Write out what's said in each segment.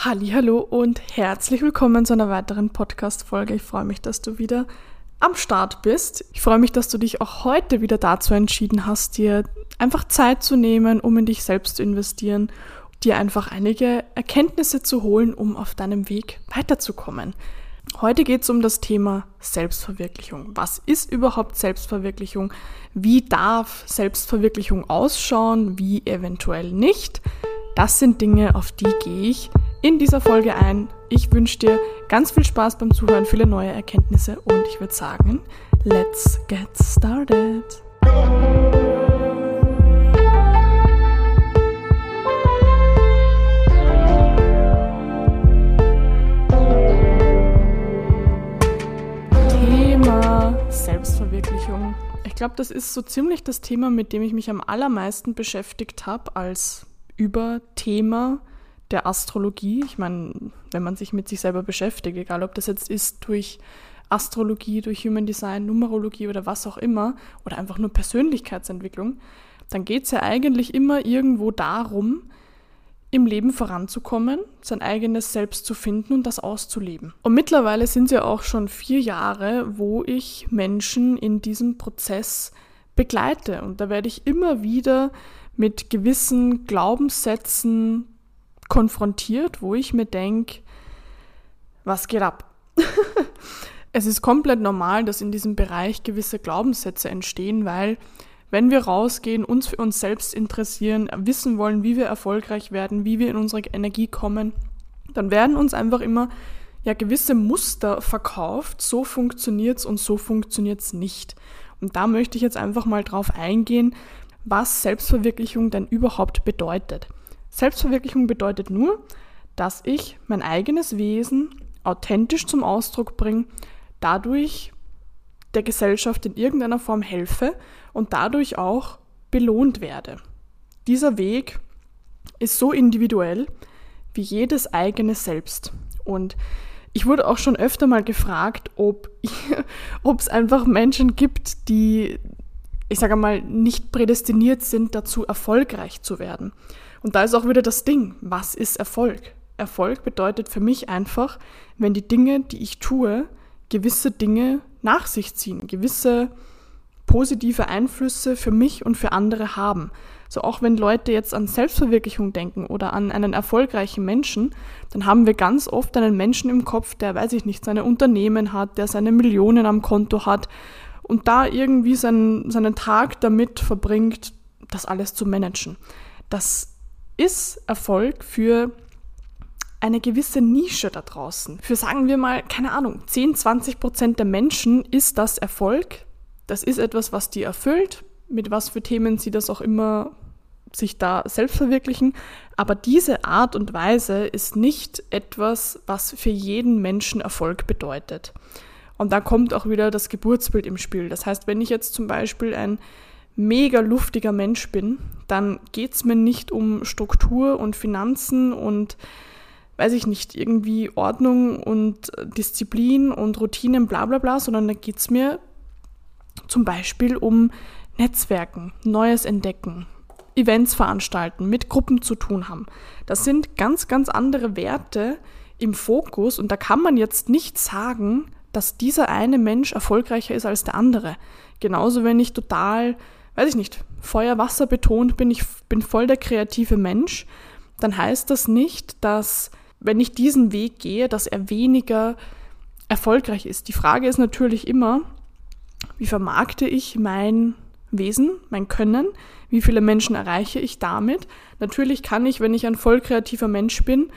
Hallo und herzlich willkommen zu einer weiteren Podcast Folge. Ich freue mich, dass du wieder am Start bist. Ich freue mich, dass du dich auch heute wieder dazu entschieden hast, dir einfach Zeit zu nehmen, um in dich selbst zu investieren, dir einfach einige Erkenntnisse zu holen, um auf deinem Weg weiterzukommen. Heute geht es um das Thema Selbstverwirklichung. Was ist überhaupt Selbstverwirklichung? Wie darf Selbstverwirklichung ausschauen? Wie eventuell nicht? Das sind Dinge, auf die gehe ich in dieser Folge ein. Ich wünsche dir ganz viel Spaß beim Zuhören, viele neue Erkenntnisse und ich würde sagen, let's get started. Thema Selbstverwirklichung. Ich glaube, das ist so ziemlich das Thema, mit dem ich mich am allermeisten beschäftigt habe als Überthema der Astrologie. Ich meine, wenn man sich mit sich selber beschäftigt, egal ob das jetzt ist durch Astrologie, durch Human Design, Numerologie oder was auch immer, oder einfach nur Persönlichkeitsentwicklung, dann geht es ja eigentlich immer irgendwo darum, im Leben voranzukommen, sein eigenes Selbst zu finden und das auszuleben. Und mittlerweile sind es ja auch schon vier Jahre, wo ich Menschen in diesem Prozess begleite. Und da werde ich immer wieder mit gewissen Glaubenssätzen konfrontiert, wo ich mir denke, was geht ab? es ist komplett normal, dass in diesem Bereich gewisse Glaubenssätze entstehen, weil wenn wir rausgehen, uns für uns selbst interessieren, wissen wollen, wie wir erfolgreich werden, wie wir in unsere Energie kommen, dann werden uns einfach immer ja gewisse Muster verkauft, so funktioniert's und so funktioniert's nicht. Und da möchte ich jetzt einfach mal drauf eingehen, was Selbstverwirklichung denn überhaupt bedeutet. Selbstverwirklichung bedeutet nur, dass ich mein eigenes Wesen authentisch zum Ausdruck bringe, dadurch der Gesellschaft in irgendeiner Form helfe und dadurch auch belohnt werde. Dieser Weg ist so individuell wie jedes eigene Selbst. Und ich wurde auch schon öfter mal gefragt, ob es einfach Menschen gibt, die, ich sage mal, nicht prädestiniert sind, dazu erfolgreich zu werden. Und da ist auch wieder das Ding, was ist Erfolg? Erfolg bedeutet für mich einfach, wenn die Dinge, die ich tue, gewisse Dinge nach sich ziehen, gewisse positive Einflüsse für mich und für andere haben. So auch wenn Leute jetzt an Selbstverwirklichung denken oder an einen erfolgreichen Menschen, dann haben wir ganz oft einen Menschen im Kopf, der, weiß ich nicht, seine Unternehmen hat, der seine Millionen am Konto hat und da irgendwie seinen, seinen Tag damit verbringt, das alles zu managen. Das ist Erfolg für eine gewisse Nische da draußen. Für sagen wir mal, keine Ahnung, 10, 20 Prozent der Menschen ist das Erfolg. Das ist etwas, was die erfüllt, mit was für Themen sie das auch immer sich da selbst verwirklichen. Aber diese Art und Weise ist nicht etwas, was für jeden Menschen Erfolg bedeutet. Und da kommt auch wieder das Geburtsbild im Spiel. Das heißt, wenn ich jetzt zum Beispiel ein mega luftiger Mensch bin, dann geht es mir nicht um Struktur und Finanzen und weiß ich nicht, irgendwie Ordnung und Disziplin und Routinen, bla bla bla, sondern da geht es mir zum Beispiel um Netzwerken, Neues entdecken, Events veranstalten, mit Gruppen zu tun haben. Das sind ganz, ganz andere Werte im Fokus und da kann man jetzt nicht sagen, dass dieser eine Mensch erfolgreicher ist als der andere. Genauso, wenn ich total weiß ich nicht, Feuer, Wasser betont bin, ich bin voll der kreative Mensch, dann heißt das nicht, dass wenn ich diesen Weg gehe, dass er weniger erfolgreich ist. Die Frage ist natürlich immer, wie vermarkte ich mein Wesen, mein Können? Wie viele Menschen erreiche ich damit? Natürlich kann ich, wenn ich ein voll kreativer Mensch bin,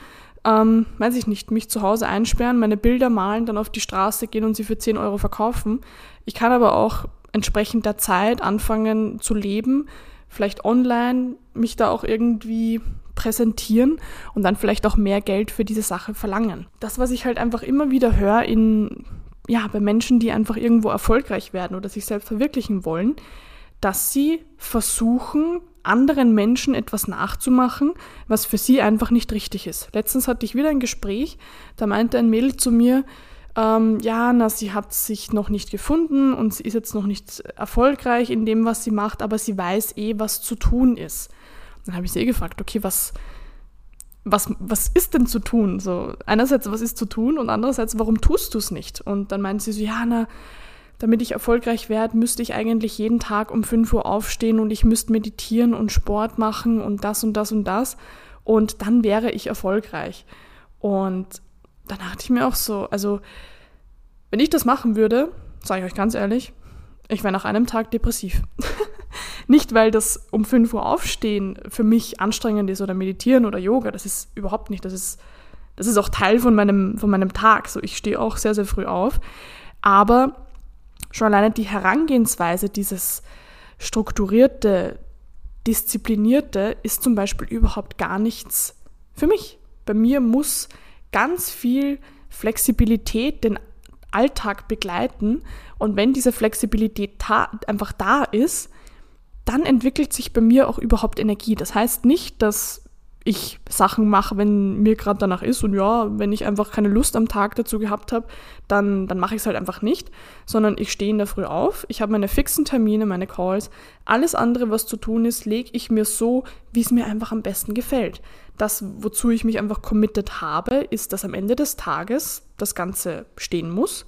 ähm, weiß ich nicht, mich zu Hause einsperren, meine Bilder malen, dann auf die Straße gehen und sie für 10 Euro verkaufen. Ich kann aber auch entsprechend der Zeit anfangen zu leben, vielleicht online mich da auch irgendwie präsentieren und dann vielleicht auch mehr Geld für diese Sache verlangen. Das, was ich halt einfach immer wieder höre in, ja, bei Menschen, die einfach irgendwo erfolgreich werden oder sich selbst verwirklichen wollen, dass sie versuchen, anderen Menschen etwas nachzumachen, was für sie einfach nicht richtig ist. Letztens hatte ich wieder ein Gespräch, da meinte ein Mädel zu mir, ähm, ja, na, sie hat sich noch nicht gefunden und sie ist jetzt noch nicht erfolgreich in dem, was sie macht, aber sie weiß eh, was zu tun ist. Dann habe ich sie eh gefragt, okay, was, was, was ist denn zu tun? So, einerseits, was ist zu tun und andererseits, warum tust du es nicht? Und dann meint sie so, ja, na, damit ich erfolgreich werde, müsste ich eigentlich jeden Tag um 5 Uhr aufstehen und ich müsste meditieren und Sport machen und das und das und das. Und dann wäre ich erfolgreich. Und dann dachte ich mir auch so, also, wenn ich das machen würde, sage ich euch ganz ehrlich, ich wäre nach einem Tag depressiv. nicht, weil das um 5 Uhr aufstehen für mich anstrengend ist oder meditieren oder Yoga, das ist überhaupt nicht, das ist, das ist auch Teil von meinem, von meinem Tag. So, ich stehe auch sehr, sehr früh auf. Aber schon alleine die Herangehensweise, dieses strukturierte, disziplinierte, ist zum Beispiel überhaupt gar nichts für mich. Bei mir muss ganz viel Flexibilität den Alltag begleiten. Und wenn diese Flexibilität einfach da ist, dann entwickelt sich bei mir auch überhaupt Energie. Das heißt nicht, dass ich Sachen mache, wenn mir gerade danach ist und ja, wenn ich einfach keine Lust am Tag dazu gehabt habe, dann, dann mache ich es halt einfach nicht, sondern ich stehe in der Früh auf, ich habe meine fixen Termine, meine Calls, alles andere, was zu tun ist, lege ich mir so, wie es mir einfach am besten gefällt. Das, wozu ich mich einfach committed habe, ist, dass am Ende des Tages das Ganze stehen muss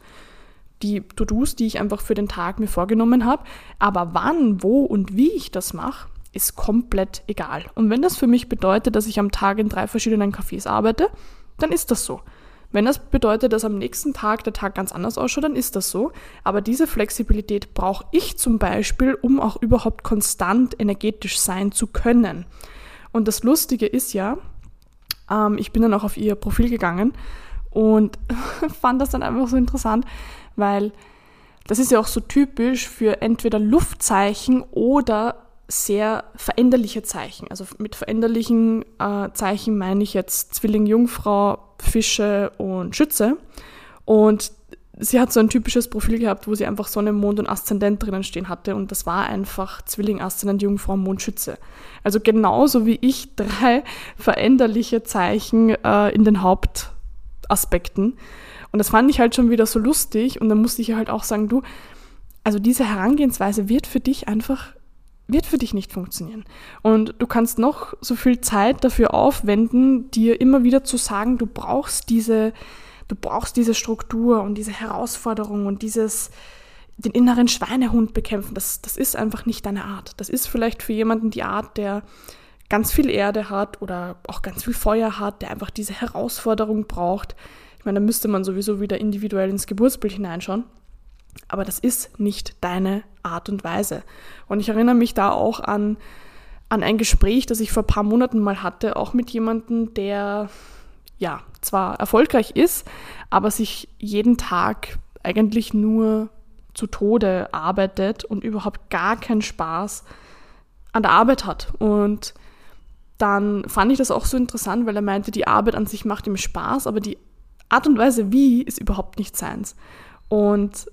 die To-Dos, die ich einfach für den Tag mir vorgenommen habe. Aber wann, wo und wie ich das mache, ist komplett egal. Und wenn das für mich bedeutet, dass ich am Tag in drei verschiedenen Cafés arbeite, dann ist das so. Wenn das bedeutet, dass am nächsten Tag der Tag ganz anders ausschaut, dann ist das so. Aber diese Flexibilität brauche ich zum Beispiel, um auch überhaupt konstant energetisch sein zu können. Und das Lustige ist ja, ähm, ich bin dann auch auf ihr Profil gegangen und fand das dann einfach so interessant, weil das ist ja auch so typisch für entweder Luftzeichen oder sehr veränderliche Zeichen. Also mit veränderlichen äh, Zeichen meine ich jetzt Zwilling, Jungfrau, Fische und Schütze. Und sie hat so ein typisches Profil gehabt, wo sie einfach Sonne, Mond und Aszendent drinnen stehen hatte. Und das war einfach Zwilling, Aszendent, Jungfrau, Mond, Schütze. Also genauso wie ich drei veränderliche Zeichen äh, in den Hauptaspekten. Und das fand ich halt schon wieder so lustig. Und dann musste ich halt auch sagen, du, also diese Herangehensweise wird für dich einfach wird für dich nicht funktionieren. Und du kannst noch so viel Zeit dafür aufwenden, dir immer wieder zu sagen, du brauchst diese, du brauchst diese Struktur und diese Herausforderung und dieses, den inneren Schweinehund bekämpfen. Das, das ist einfach nicht deine Art. Das ist vielleicht für jemanden die Art, der ganz viel Erde hat oder auch ganz viel Feuer hat, der einfach diese Herausforderung braucht. Ich meine, da müsste man sowieso wieder individuell ins Geburtsbild hineinschauen. Aber das ist nicht deine Art und Weise. Und ich erinnere mich da auch an, an ein Gespräch, das ich vor ein paar Monaten mal hatte, auch mit jemandem, der ja zwar erfolgreich ist, aber sich jeden Tag eigentlich nur zu Tode arbeitet und überhaupt gar keinen Spaß an der Arbeit hat. Und dann fand ich das auch so interessant, weil er meinte, die Arbeit an sich macht ihm Spaß, aber die Art und Weise wie ist überhaupt nicht seins. Und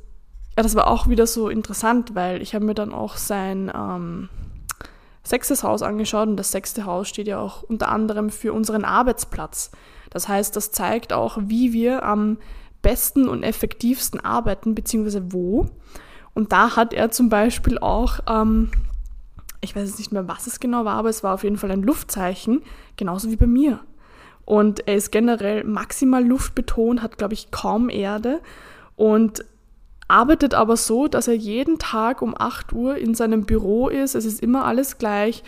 ja, das war auch wieder so interessant, weil ich habe mir dann auch sein ähm, sechstes Haus angeschaut und das sechste Haus steht ja auch unter anderem für unseren Arbeitsplatz. Das heißt, das zeigt auch, wie wir am besten und effektivsten arbeiten, beziehungsweise wo. Und da hat er zum Beispiel auch, ähm, ich weiß jetzt nicht mehr, was es genau war, aber es war auf jeden Fall ein Luftzeichen, genauso wie bei mir. Und er ist generell maximal luftbetont, hat, glaube ich, kaum Erde und arbeitet aber so, dass er jeden Tag um 8 Uhr in seinem Büro ist. Es ist immer alles gleich.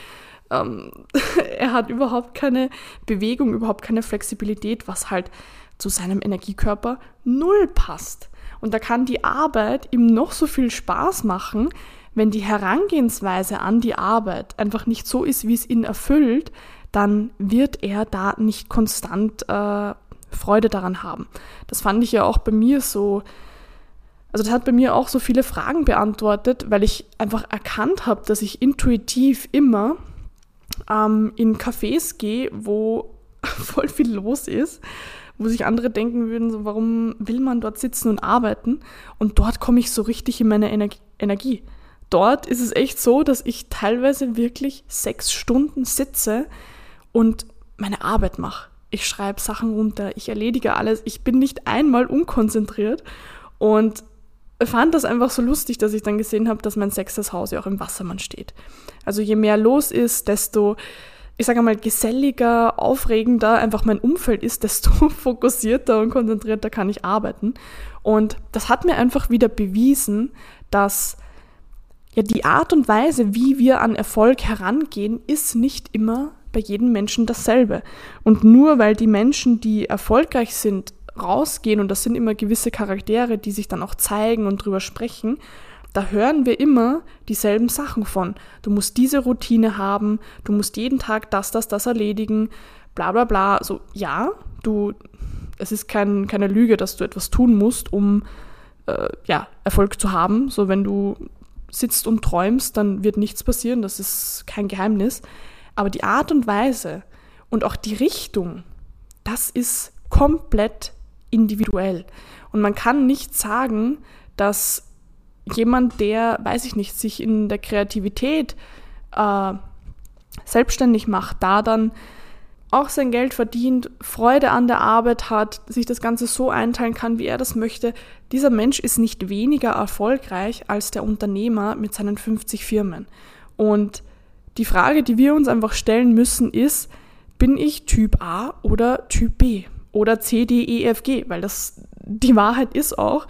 Ähm, er hat überhaupt keine Bewegung, überhaupt keine Flexibilität, was halt zu seinem Energiekörper null passt. Und da kann die Arbeit ihm noch so viel Spaß machen, wenn die Herangehensweise an die Arbeit einfach nicht so ist, wie es ihn erfüllt, dann wird er da nicht konstant äh, Freude daran haben. Das fand ich ja auch bei mir so. Also das hat bei mir auch so viele Fragen beantwortet, weil ich einfach erkannt habe, dass ich intuitiv immer ähm, in Cafés gehe, wo voll viel los ist, wo sich andere denken würden, so, warum will man dort sitzen und arbeiten? Und dort komme ich so richtig in meine Ener Energie. Dort ist es echt so, dass ich teilweise wirklich sechs Stunden sitze und meine Arbeit mache. Ich schreibe Sachen runter, ich erledige alles, ich bin nicht einmal unkonzentriert und fand das einfach so lustig, dass ich dann gesehen habe, dass mein sechstes Haus ja auch im Wassermann steht. Also je mehr los ist, desto ich sage mal, geselliger, aufregender einfach mein Umfeld ist, desto fokussierter und konzentrierter kann ich arbeiten. Und das hat mir einfach wieder bewiesen, dass ja die Art und Weise, wie wir an Erfolg herangehen, ist nicht immer bei jedem Menschen dasselbe. Und nur weil die Menschen, die erfolgreich sind, rausgehen und das sind immer gewisse Charaktere, die sich dann auch zeigen und drüber sprechen, da hören wir immer dieselben Sachen von. Du musst diese Routine haben, du musst jeden Tag das, das, das erledigen, bla bla bla. So, ja, du, es ist kein, keine Lüge, dass du etwas tun musst, um äh, ja, Erfolg zu haben. So, wenn du sitzt und träumst, dann wird nichts passieren, das ist kein Geheimnis. Aber die Art und Weise und auch die Richtung, das ist komplett individuell. Und man kann nicht sagen, dass jemand, der, weiß ich nicht, sich in der Kreativität äh, selbstständig macht, da dann auch sein Geld verdient, Freude an der Arbeit hat, sich das Ganze so einteilen kann, wie er das möchte, dieser Mensch ist nicht weniger erfolgreich als der Unternehmer mit seinen 50 Firmen. Und die Frage, die wir uns einfach stellen müssen, ist, bin ich Typ A oder Typ B oder C, D, E, F, G? Weil das die Wahrheit ist auch,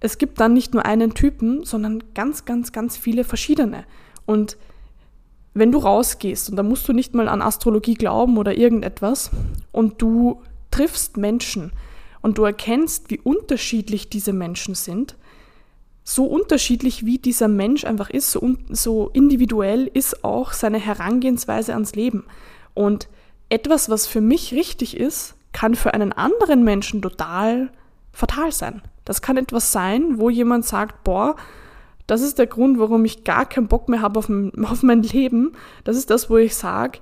es gibt dann nicht nur einen Typen, sondern ganz, ganz, ganz viele verschiedene. Und wenn du rausgehst, und da musst du nicht mal an Astrologie glauben oder irgendetwas, und du triffst Menschen und du erkennst, wie unterschiedlich diese Menschen sind, so unterschiedlich wie dieser Mensch einfach ist, so, so individuell ist auch seine Herangehensweise ans Leben. Und etwas, was für mich richtig ist, kann für einen anderen Menschen total fatal sein. Das kann etwas sein, wo jemand sagt, boah, das ist der Grund, warum ich gar keinen Bock mehr habe auf, auf mein Leben. Das ist das, wo ich sage,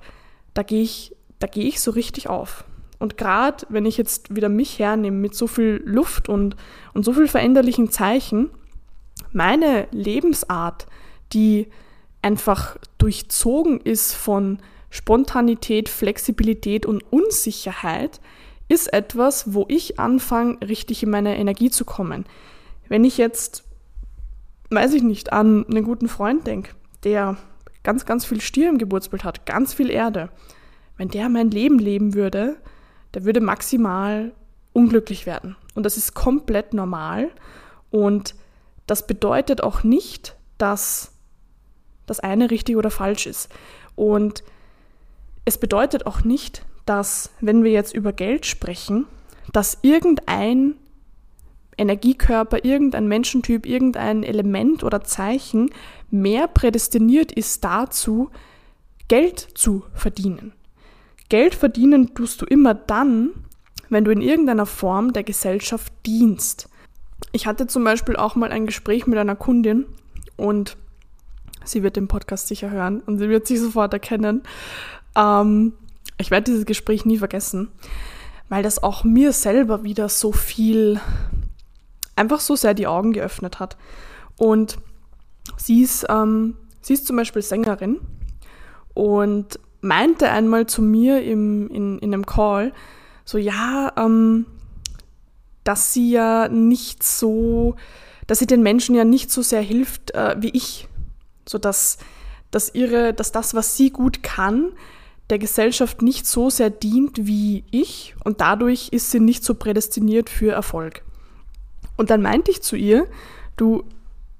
da gehe ich, da ich so richtig auf. Und gerade wenn ich jetzt wieder mich hernehme mit so viel Luft und, und so viel veränderlichen Zeichen, meine Lebensart, die einfach durchzogen ist von Spontanität, Flexibilität und Unsicherheit, ist etwas, wo ich anfange, richtig in meine Energie zu kommen. Wenn ich jetzt, weiß ich nicht, an einen guten Freund denke, der ganz, ganz viel Stier im Geburtsbild hat, ganz viel Erde, wenn der mein Leben leben würde, der würde maximal unglücklich werden. Und das ist komplett normal. Und das bedeutet auch nicht, dass das eine richtig oder falsch ist. Und es bedeutet auch nicht, dass, wenn wir jetzt über Geld sprechen, dass irgendein Energiekörper, irgendein Menschentyp, irgendein Element oder Zeichen mehr prädestiniert ist dazu, Geld zu verdienen. Geld verdienen tust du immer dann, wenn du in irgendeiner Form der Gesellschaft dienst. Ich hatte zum Beispiel auch mal ein Gespräch mit einer Kundin und sie wird den Podcast sicher hören und sie wird sich sofort erkennen. Ähm, ich werde dieses Gespräch nie vergessen, weil das auch mir selber wieder so viel, einfach so sehr die Augen geöffnet hat. Und sie ist, ähm, sie ist zum Beispiel Sängerin und meinte einmal zu mir im, in, in einem Call, so ja, ähm, dass sie ja nicht so, dass sie den Menschen ja nicht so sehr hilft äh, wie ich. So dass, dass ihre, dass das, was sie gut kann, der Gesellschaft nicht so sehr dient wie ich und dadurch ist sie nicht so prädestiniert für Erfolg. Und dann meinte ich zu ihr, du,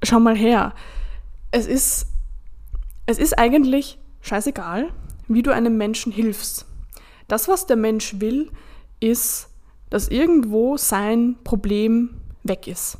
schau mal her, es ist, es ist eigentlich scheißegal, wie du einem Menschen hilfst. Das, was der Mensch will, ist, dass irgendwo sein Problem weg ist.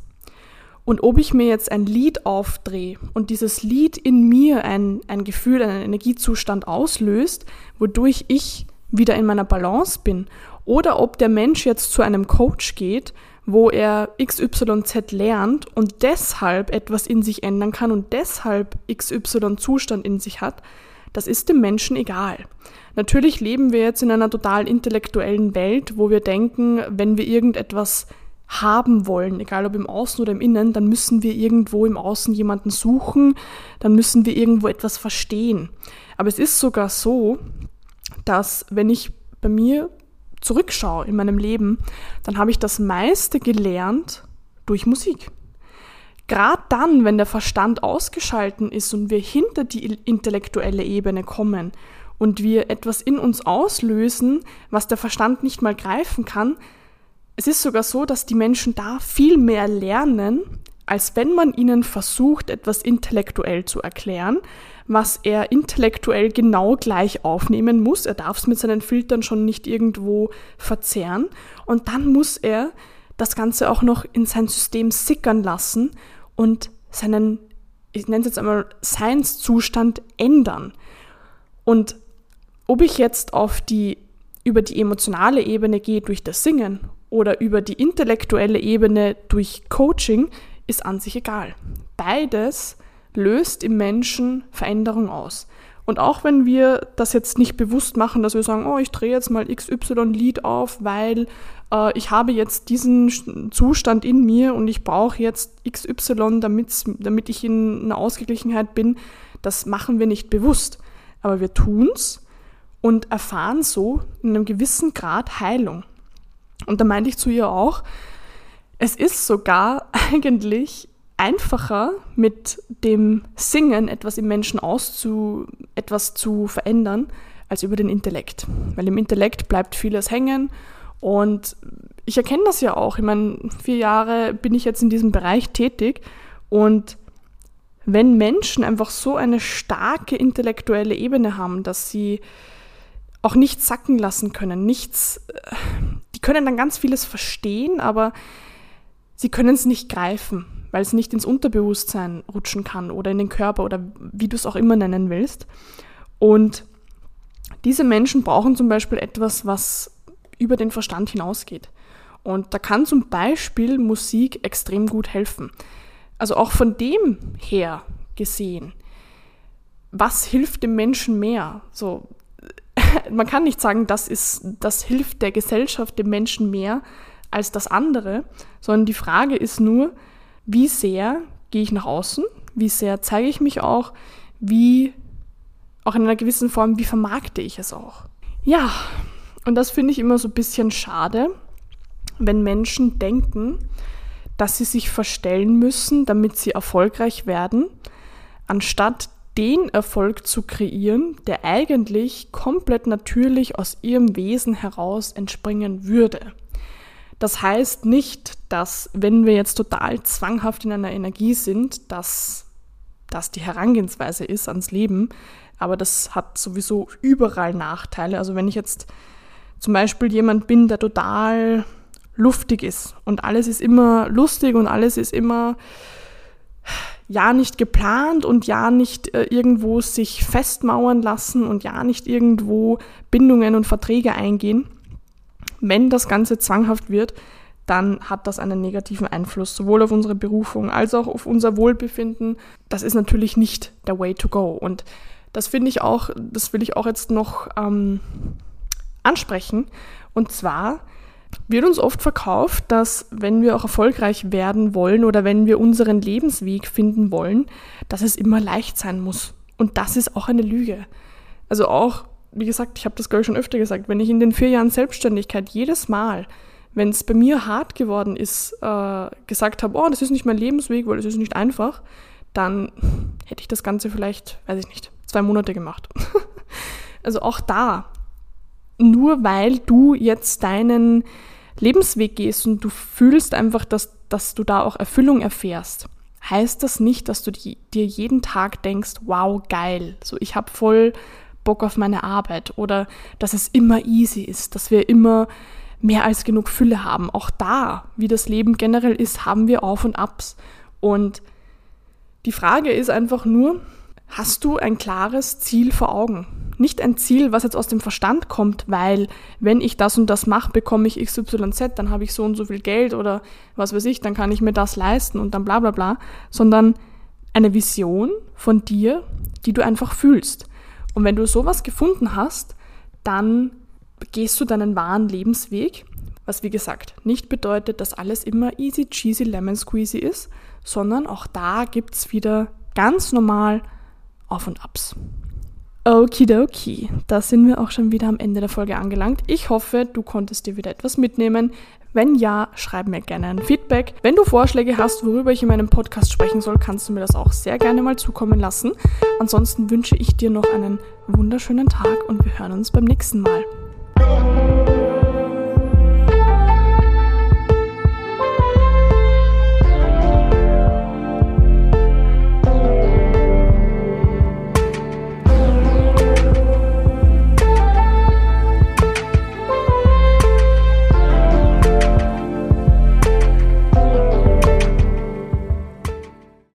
Und ob ich mir jetzt ein Lied aufdrehe und dieses Lied in mir ein, ein Gefühl, einen Energiezustand auslöst, wodurch ich wieder in meiner Balance bin, oder ob der Mensch jetzt zu einem Coach geht, wo er XYZ lernt und deshalb etwas in sich ändern kann und deshalb XY Zustand in sich hat, das ist dem Menschen egal. Natürlich leben wir jetzt in einer total intellektuellen Welt, wo wir denken, wenn wir irgendetwas haben wollen, egal ob im Außen oder im Innen, dann müssen wir irgendwo im Außen jemanden suchen, dann müssen wir irgendwo etwas verstehen. Aber es ist sogar so, dass wenn ich bei mir zurückschaue in meinem Leben, dann habe ich das meiste gelernt durch Musik. Gerade dann, wenn der Verstand ausgeschalten ist und wir hinter die intellektuelle Ebene kommen und wir etwas in uns auslösen, was der Verstand nicht mal greifen kann. Es ist sogar so, dass die Menschen da viel mehr lernen, als wenn man ihnen versucht, etwas intellektuell zu erklären, was er intellektuell genau gleich aufnehmen muss. Er darf es mit seinen Filtern schon nicht irgendwo verzerren. Und dann muss er das Ganze auch noch in sein System sickern lassen und seinen, ich nenne es jetzt einmal, Seinszustand ändern. Und ob ich jetzt auf die, über die emotionale Ebene gehe durch das Singen oder über die intellektuelle Ebene durch Coaching, ist an sich egal. Beides löst im Menschen Veränderung aus. Und auch wenn wir das jetzt nicht bewusst machen, dass wir sagen, oh, ich drehe jetzt mal XY-Lied auf, weil äh, ich habe jetzt diesen Zustand in mir und ich brauche jetzt XY, damit ich in einer Ausgeglichenheit bin, das machen wir nicht bewusst. Aber wir tun es und erfahren so in einem gewissen Grad Heilung. Und da meinte ich zu ihr auch, es ist sogar eigentlich einfacher, mit dem Singen etwas im Menschen auszu, etwas zu verändern, als über den Intellekt. Weil im Intellekt bleibt vieles hängen und ich erkenne das ja auch. Ich meine, vier Jahre bin ich jetzt in diesem Bereich tätig und wenn Menschen einfach so eine starke intellektuelle Ebene haben, dass sie auch nichts sacken lassen können, nichts, äh, die können dann ganz vieles verstehen, aber sie können es nicht greifen, weil es nicht ins Unterbewusstsein rutschen kann oder in den Körper oder wie du es auch immer nennen willst. Und diese Menschen brauchen zum Beispiel etwas, was über den Verstand hinausgeht. Und da kann zum Beispiel Musik extrem gut helfen. Also auch von dem her gesehen, was hilft dem Menschen mehr? So, man kann nicht sagen, das ist, das hilft der Gesellschaft, dem Menschen mehr als das andere, sondern die Frage ist nur, wie sehr gehe ich nach außen, wie sehr zeige ich mich auch, wie auch in einer gewissen Form, wie vermarkte ich es auch. Ja, und das finde ich immer so ein bisschen schade, wenn Menschen denken, dass sie sich verstellen müssen, damit sie erfolgreich werden, anstatt den Erfolg zu kreieren, der eigentlich komplett natürlich aus ihrem Wesen heraus entspringen würde. Das heißt nicht, dass wenn wir jetzt total zwanghaft in einer Energie sind, dass das die Herangehensweise ist ans Leben, aber das hat sowieso überall Nachteile. Also wenn ich jetzt zum Beispiel jemand bin, der total luftig ist und alles ist immer lustig und alles ist immer ja nicht geplant und ja nicht äh, irgendwo sich festmauern lassen und ja nicht irgendwo Bindungen und Verträge eingehen, wenn das Ganze zwanghaft wird, dann hat das einen negativen Einfluss, sowohl auf unsere Berufung als auch auf unser Wohlbefinden. Das ist natürlich nicht der Way to go. Und das finde ich auch, das will ich auch jetzt noch ähm, ansprechen. Und zwar wird uns oft verkauft, dass wenn wir auch erfolgreich werden wollen oder wenn wir unseren Lebensweg finden wollen, dass es immer leicht sein muss. Und das ist auch eine Lüge. Also auch wie gesagt, ich habe das glaube ich schon öfter gesagt, wenn ich in den vier Jahren Selbstständigkeit jedes Mal, wenn es bei mir hart geworden ist, äh, gesagt habe, oh, das ist nicht mein Lebensweg, weil es ist nicht einfach, dann hätte ich das Ganze vielleicht, weiß ich nicht, zwei Monate gemacht. also auch da, nur weil du jetzt deinen Lebensweg gehst und du fühlst einfach, dass, dass du da auch Erfüllung erfährst, heißt das nicht, dass du dir jeden Tag denkst, wow, geil, so ich habe voll Bock auf meine Arbeit oder dass es immer easy ist, dass wir immer mehr als genug Fülle haben. Auch da, wie das Leben generell ist, haben wir Auf und Abs. Und die Frage ist einfach nur, hast du ein klares Ziel vor Augen? Nicht ein Ziel, was jetzt aus dem Verstand kommt, weil wenn ich das und das mache, bekomme ich XYZ, dann habe ich so und so viel Geld oder was weiß ich, dann kann ich mir das leisten und dann bla bla bla, sondern eine Vision von dir, die du einfach fühlst. Und wenn du sowas gefunden hast, dann gehst du deinen wahren Lebensweg, was wie gesagt nicht bedeutet, dass alles immer easy cheesy lemon squeezy ist, sondern auch da gibt es wieder ganz normal Auf und Abs. Okidoki, da sind wir auch schon wieder am Ende der Folge angelangt. Ich hoffe, du konntest dir wieder etwas mitnehmen. Wenn ja, schreib mir gerne ein Feedback. Wenn du Vorschläge hast, worüber ich in meinem Podcast sprechen soll, kannst du mir das auch sehr gerne mal zukommen lassen. Ansonsten wünsche ich dir noch einen wunderschönen Tag und wir hören uns beim nächsten Mal.